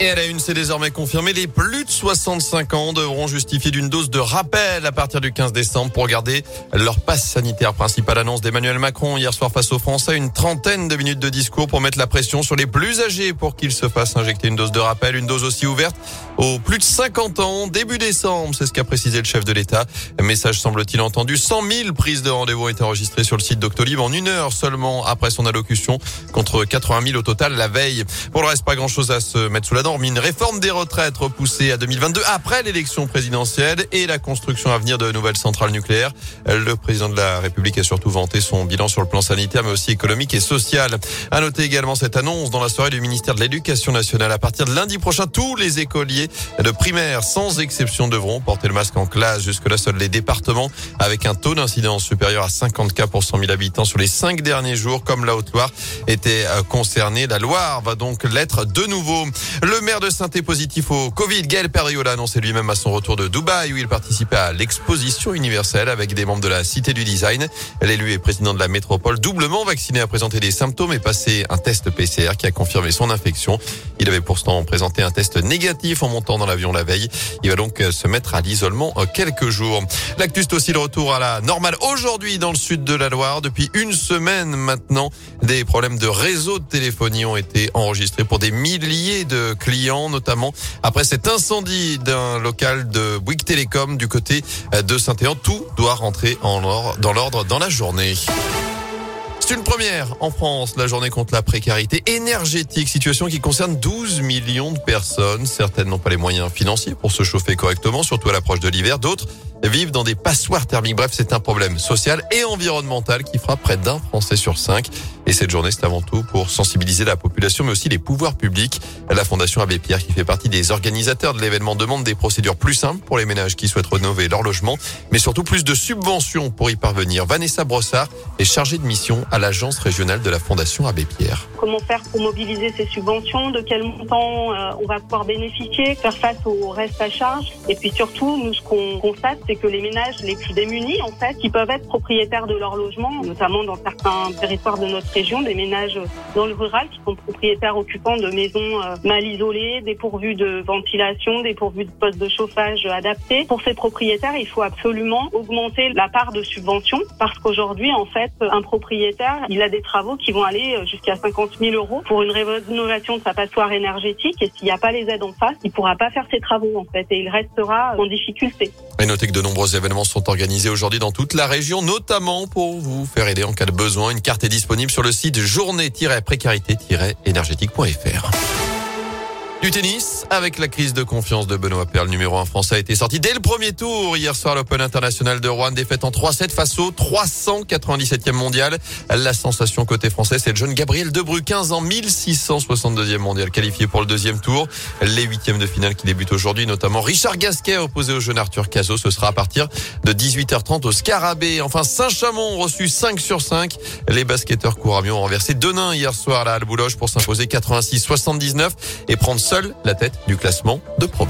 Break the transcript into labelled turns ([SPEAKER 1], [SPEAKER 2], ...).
[SPEAKER 1] Et à la une, c'est désormais confirmé, les plus de 65 ans devront justifier d'une dose de rappel à partir du 15 décembre pour garder leur passe sanitaire. Principale annonce d'Emmanuel Macron hier soir face aux Français, une trentaine de minutes de discours pour mettre la pression sur les plus âgés pour qu'ils se fassent injecter une dose de rappel, une dose aussi ouverte aux plus de 50 ans début décembre. C'est ce qu'a précisé le chef de l'État. Message semble-t-il entendu. 100 000 prises de rendez-vous ont été enregistrées sur le site Doctolib en une heure seulement après son allocution contre 80 000 au total la veille. Pour le reste, pas grand chose à se mettre sous la dent une réforme des retraites repoussée à 2022 après l'élection présidentielle et la construction à venir de nouvelles centrales nucléaires. Le président de la République a surtout vanté son bilan sur le plan sanitaire mais aussi économique et social. À noter également cette annonce dans la soirée du ministère de l'Éducation nationale. À partir de lundi prochain, tous les écoliers de primaire, sans exception, devront porter le masque en classe. Jusque-là, seuls les départements avec un taux d'incidence supérieur à 50 cas pour 100 000 habitants sur les cinq derniers jours, comme la Haute-Loire, étaient euh, concernés. La Loire va donc l'être de nouveau. Maire de saint positif au Covid. Gaël Perriot a annoncé lui-même à son retour de Dubaï où il participait à l'exposition universelle avec des membres de la Cité du Design. L'élu et président de la métropole doublement vacciné a présenté des symptômes et passé un test PCR qui a confirmé son infection. Il avait pourtant présenté un test négatif en montant dans l'avion la veille. Il va donc se mettre à l'isolement quelques jours. L'actus aussi le retour à la normale aujourd'hui dans le sud de la Loire. Depuis une semaine maintenant, des problèmes de réseau de téléphonie ont été enregistrés pour des milliers de clients notamment après cet incendie d'un local de Bouygues Télécom du côté de Saint-Éan. Tout doit rentrer dans l'ordre dans la journée. C'est une première en France, la journée contre la précarité énergétique, situation qui concerne 12 millions de personnes. Certaines n'ont pas les moyens financiers pour se chauffer correctement, surtout à l'approche de l'hiver. D'autres vivent dans des passoires thermiques. Bref, c'est un problème social et environnemental qui fera près d'un Français sur cinq. Et cette journée, c'est avant tout pour sensibiliser la population, mais aussi les pouvoirs publics. La Fondation Abbé Pierre, qui fait partie des organisateurs de l'événement, demande des procédures plus simples pour les ménages qui souhaitent rénover leur logement, mais surtout plus de subventions pour y parvenir. Vanessa Brossard est chargée de mission à l'agence régionale de la Fondation Abbé Pierre.
[SPEAKER 2] Comment faire pour mobiliser ces subventions? De quel montant euh, on va pouvoir bénéficier Faire face au reste à charge? Et puis surtout, nous, ce qu'on constate, c'est que les ménages les plus démunis, en fait, qui peuvent être propriétaires de leur logement, notamment dans certains territoires de notre des ménages dans le rural qui sont propriétaires occupants de maisons euh, mal isolées, dépourvues de ventilation, dépourvues de postes de chauffage adaptés. Pour ces propriétaires, il faut absolument augmenter la part de subvention parce qu'aujourd'hui, en fait, un propriétaire, il a des travaux qui vont aller jusqu'à 50 000 euros pour une rénovation de sa passoire énergétique et s'il n'y a pas les aides en face, il pourra pas faire ses travaux en fait et il restera en difficulté.
[SPEAKER 1] Et notez que de nombreux événements sont organisés aujourd'hui dans toute la région, notamment pour vous faire aider en cas de besoin. Une carte est disponible sur le site journée-précarité-énergétique.fr. Du tennis, avec la crise de confiance de Benoît Paire, le numéro 1 français a été sorti dès le premier tour. Hier soir, l'Open International de Rouen, défaite en 3-7 face au 397e mondial. La sensation côté français, c'est le jeune Gabriel Debrue, 15 ans, 1662e mondial, qualifié pour le deuxième tour. Les huitièmes de finale qui débutent aujourd'hui, notamment Richard Gasquet opposé au jeune Arthur Cazot. Ce sera à partir de 18h30 au Scarabée. Enfin, Saint-Chamond reçu 5 sur 5. Les basketteurs Couramion ont renversé Denain hier soir à la Boulogne pour s'imposer 86-79 et prendre seule la tête du classement de Pro